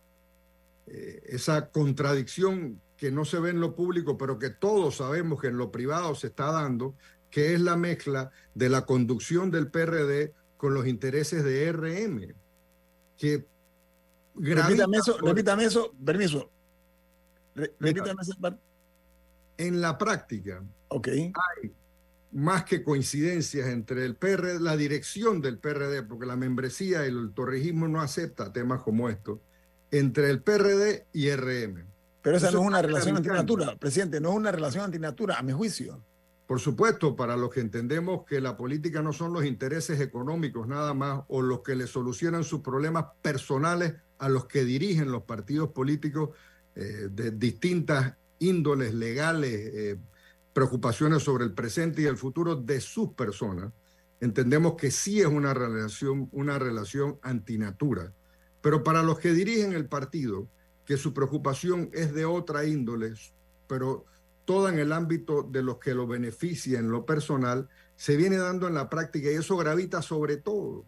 eh, esa contradicción que no se ve en lo público, pero que todos sabemos que en lo privado se está dando, que es la mezcla de la conducción del PRD con los intereses de RM, que repítame eso, repítame eso, permiso. Repítame esa parte. En la práctica, okay. hay más que coincidencias entre el PRD, la dirección del PRD, porque la membresía y el torrijismo no acepta temas como estos, entre el PRD y RM. Pero esa no es una relación antinatura, presidente, no es una relación antinatura, a mi juicio. Por supuesto, para los que entendemos que la política no son los intereses económicos nada más o los que le solucionan sus problemas personales a los que dirigen los partidos políticos eh, de distintas índoles legales, eh, preocupaciones sobre el presente y el futuro de sus personas, entendemos que sí es una relación, una relación antinatura. Pero para los que dirigen el partido, que su preocupación es de otra índole, pero toda en el ámbito de los que lo beneficia en lo personal, se viene dando en la práctica y eso gravita sobre todo.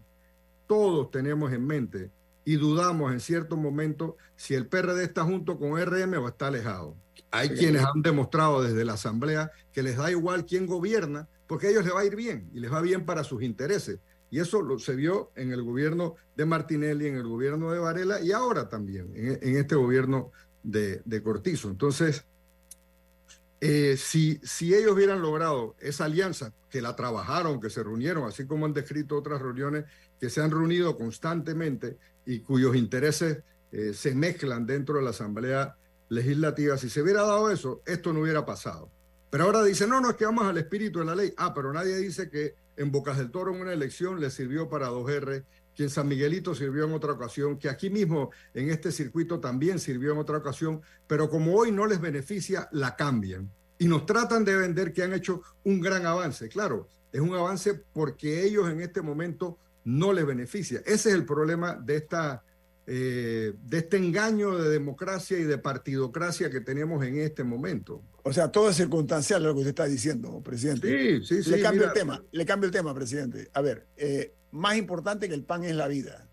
Todos tenemos en mente y dudamos en cierto momento si el PRD está junto con RM o está alejado. Hay quienes han demostrado desde la Asamblea que les da igual quién gobierna, porque a ellos les va a ir bien y les va bien para sus intereses. Y eso lo, se vio en el gobierno de Martinelli, en el gobierno de Varela y ahora también en, este gobierno de, Cortizo. Entonces, eh, si, si ellos hubieran logrado esa alianza, que la trabajaron, que se reunieron, así como han descrito otras reuniones que se han reunido constantemente y cuyos intereses eh, se mezclan dentro de la Asamblea legislativa, si se hubiera dado eso, esto no hubiera pasado. Pero ahora dice, no, no, es que vamos al espíritu de la ley. Ah, pero nadie dice que en Bocas del Toro en una elección le sirvió para 2R, que en San Miguelito sirvió en otra ocasión, que aquí mismo en este circuito también sirvió en otra ocasión, pero como hoy no les beneficia, la cambian. Y nos tratan de vender que han hecho un gran avance. Claro, es un avance porque ellos en este momento no les beneficia. Ese es el problema de esta eh, de este engaño de democracia y de partidocracia que tenemos en este momento. O sea, todo es circunstancial lo que usted está diciendo, presidente. Sí, sí, sí. Le cambio el tema, le cambio el tema, presidente. A ver, eh, más importante que el pan es la vida.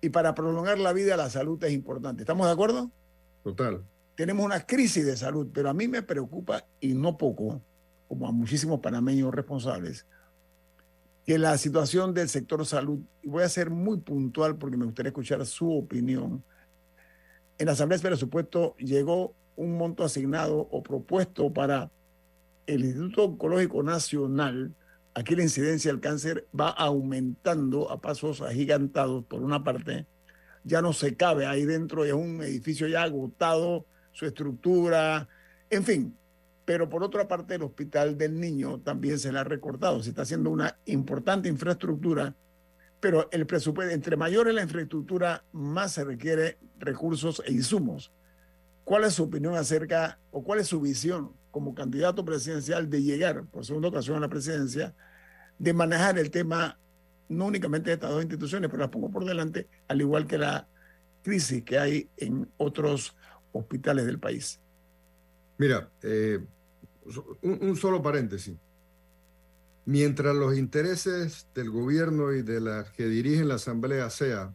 Y para prolongar la vida, la salud es importante. ¿Estamos de acuerdo? Total. Tenemos una crisis de salud, pero a mí me preocupa, y no poco, como a muchísimos panameños responsables, que la situación del sector salud, y voy a ser muy puntual porque me gustaría escuchar su opinión, en la Asamblea de Presupuesto llegó un monto asignado o propuesto para el Instituto Oncológico Nacional. Aquí la incidencia del cáncer va aumentando a pasos agigantados por una parte. Ya no se cabe ahí dentro, es un edificio ya agotado, su estructura, en fin, pero por otra parte el Hospital del Niño también se le ha recortado, se está haciendo una importante infraestructura, pero el presupuesto, entre mayor es la infraestructura, más se requiere recursos e insumos. ¿Cuál es su opinión acerca o cuál es su visión como candidato presidencial de llegar por segunda ocasión a la presidencia, de manejar el tema no únicamente de estas dos instituciones, pero las pongo por delante, al igual que la crisis que hay en otros hospitales del país? Mira, eh, un, solo paréntesis. Mientras los intereses del gobierno y de las que dirigen la Asamblea sea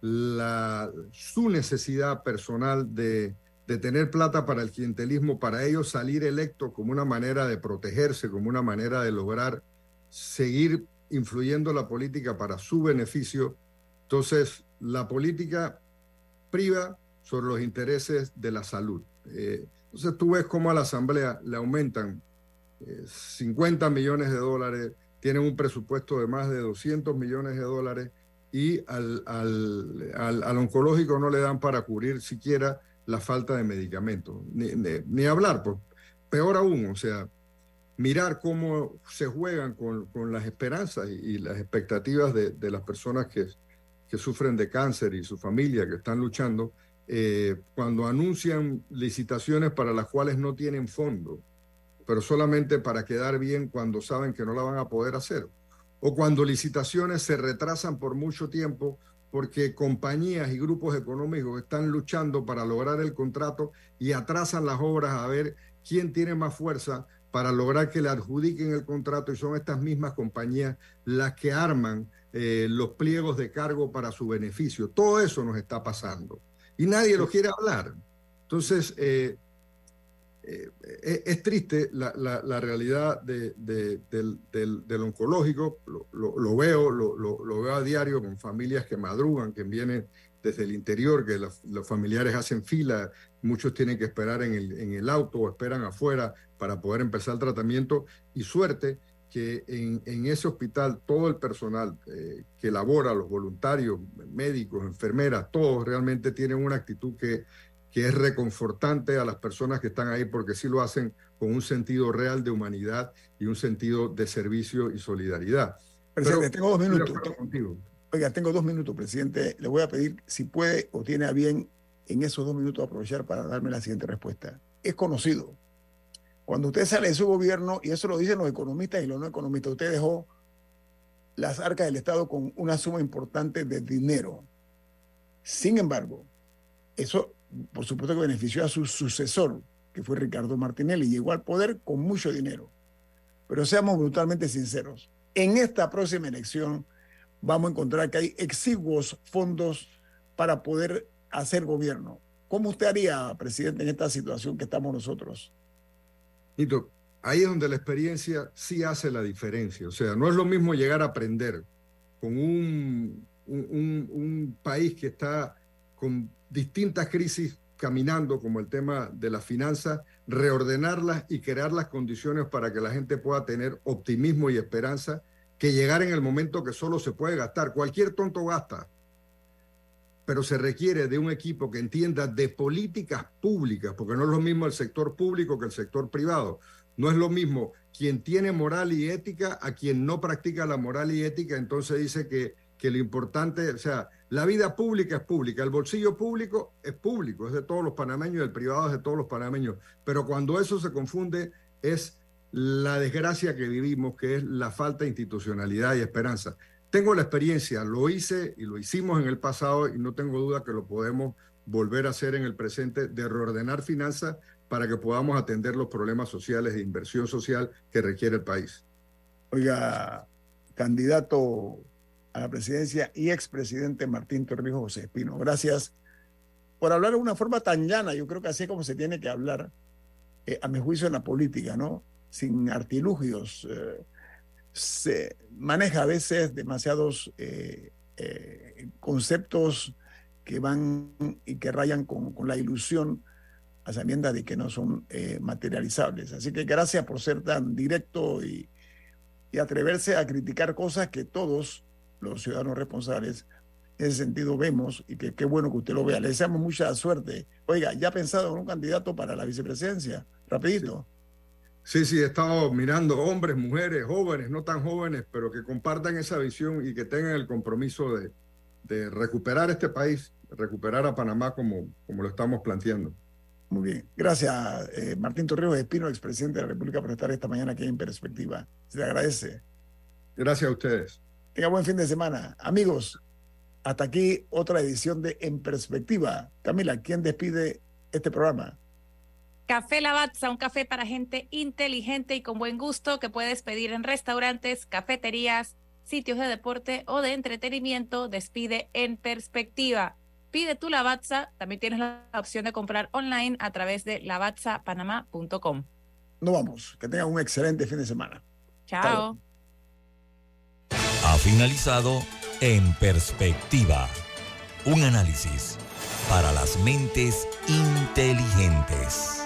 la, su necesidad personal de, tener plata para el clientelismo, para ellos salir electos como una manera de protegerse, como una manera de lograr seguir influyendo la política para su beneficio, entonces la política priva sobre los intereses de la salud. Eh, entonces tú ves cómo a la Asamblea le aumentan 50 eh, millones de dólares, tienen un presupuesto de más de 200 millones de dólares y al, al, oncológico no le dan para cubrir siquiera la falta de medicamentos, ni, hablar, pues, peor aún, o sea, mirar cómo se juegan con, las esperanzas y, las expectativas de, de, las personas que, que sufren de cáncer y su familia que están luchando eh, cuando anuncian licitaciones para las cuales no tienen fondo, pero solamente para quedar bien cuando saben que no la van a poder hacer. O cuando licitaciones se retrasan por mucho tiempo porque compañías y grupos económicos están luchando para lograr el contrato y atrasan las obras a ver quién tiene más fuerza para lograr que le adjudiquen el contrato y son estas mismas compañías las que arman eh, los pliegos de cargo para su beneficio. Todo eso nos está pasando y nadie lo quiere hablar. Entonces, eh, eh, eh, es triste la, la, la realidad de, de, del, del, del, oncológico, lo, lo, lo veo, lo, lo, veo a diario con familias que madrugan, que vienen desde el interior, que los, los, familiares hacen fila, muchos tienen que esperar en el, en el auto o esperan afuera para poder empezar el tratamiento y suerte que en, en ese hospital todo el personal eh, que labora, los voluntarios, médicos, enfermeras, todos realmente tienen una actitud que que es reconfortante a las personas que están ahí porque sí lo hacen con un sentido real de humanidad y un sentido de servicio y solidaridad. Presidente, Pero, tengo dos minutos. Contigo. Oiga, tengo dos minutos, presidente. Le voy a pedir si puede o tiene a bien en esos dos minutos aprovechar para darme la siguiente respuesta. Es conocido. Cuando usted sale de su gobierno, y eso lo dicen los economistas y los no economistas, usted dejó las arcas del Estado con una suma importante de dinero. Sin embargo, eso por supuesto que benefició a su sucesor, que fue Ricardo Martinelli, llegó al poder con mucho dinero. Pero seamos brutalmente sinceros, en esta próxima elección vamos a encontrar que hay exiguos fondos para poder hacer gobierno. ¿Cómo usted haría, presidente, en esta situación que estamos nosotros? Ahí es donde la experiencia sí hace la diferencia. O sea, no es lo mismo llegar a aprender con un, un, un país que está con distintas crisis caminando, como el tema de las finanzas, reordenarlas y crear las condiciones para que la gente pueda tener optimismo y esperanza, que llegar en el momento que solo se puede gastar. Cualquier tonto gasta, pero se requiere de un equipo que entienda de políticas públicas, porque no es lo mismo el sector público que el sector privado. No es lo mismo quien tiene moral y ética a quien no practica la moral y ética, entonces dice que, que lo importante, o sea, la vida pública es pública, el bolsillo público es público, es de todos los panameños el privado es de todos los panameños. Pero cuando eso se confunde es la desgracia que vivimos, que es la falta de institucionalidad y esperanza. Tengo la experiencia, lo hice y lo hicimos en el pasado y no tengo duda que lo podemos volver a hacer en el presente, de reordenar finanzas para que podamos atender los problemas sociales de inversión social que requiere el país. Oiga, candidato a la presidencia y expresidente Martín Torrijos José Espino. Gracias por hablar de una forma tan llana, yo creo que así es como se tiene que hablar, eh, a mi juicio, en la política, ¿no? Sin artilugios. Eh, se maneja a veces demasiados eh, eh conceptos que van y que rayan con, la ilusión a sabiendas de que no son eh, materializables. Así que gracias por ser tan directo y, y atreverse a criticar cosas que todos los ciudadanos responsables, en ese sentido vemos y que qué bueno que usted lo vea. Le deseamos mucha suerte. Oiga, ¿ya ha pensado en un candidato para la vicepresidencia? Rapidito. Sí, he estado mirando hombres, mujeres, jóvenes, no tan jóvenes, pero que compartan esa visión y que tengan el compromiso de, de recuperar este país, recuperar a Panamá como, como lo estamos planteando. Muy bien. Gracias, eh, Martín Torrijos Espino, expresidente de la República, por estar esta mañana aquí en Perspectiva. Se le agradece. Gracias a ustedes. Tenga buen fin de semana. Amigos, hasta aquí otra edición de En Perspectiva. Camila, ¿quién despide este programa? Café Lavazza, un café para gente inteligente y con buen gusto que puedes pedir en restaurantes, cafeterías, sitios de deporte o de entretenimiento. Despide en perspectiva. Pide tu Lavazza. También tienes la opción de comprar online a través de lavazzapanamá.com. Nos vamos. Que tengan un excelente fin de semana. Chao. Ha finalizado En Perspectiva. Un análisis para las mentes inteligentes.